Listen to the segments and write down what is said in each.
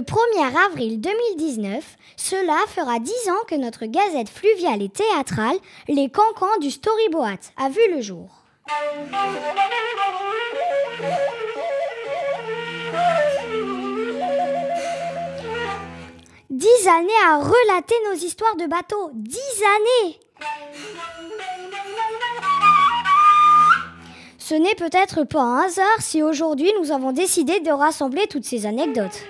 1er avril 2019, cela fera 10 ans que notre gazette fluviale et théâtrale, Les Cancans du Storyboat, a vu le jour. Dix années à relater nos histoires de bateaux. Dix années Ce n'est peut-être pas un hasard si aujourd'hui nous avons décidé de rassembler toutes ces anecdotes.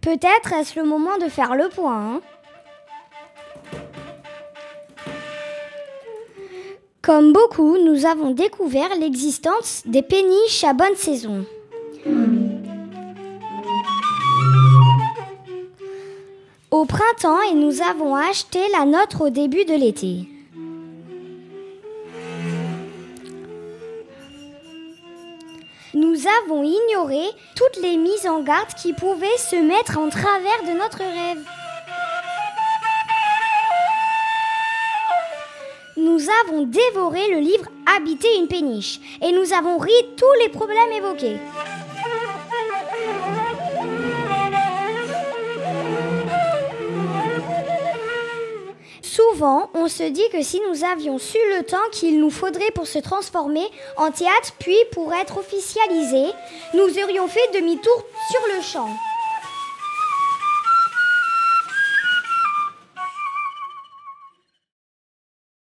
Peut-être est-ce le moment de faire le point. Hein Comme beaucoup, nous avons découvert l'existence des péniches à bonne saison. Au printemps, et nous avons acheté la nôtre au début de l'été. Nous avons ignoré toutes les mises en garde qui pouvaient se mettre en travers de notre rêve. Nous avons dévoré le livre Habiter une péniche et nous avons ri tous les problèmes évoqués. Souvent, on se dit que si nous avions su le temps qu'il nous faudrait pour se transformer en théâtre puis pour être officialisé, nous aurions fait demi-tour sur le champ.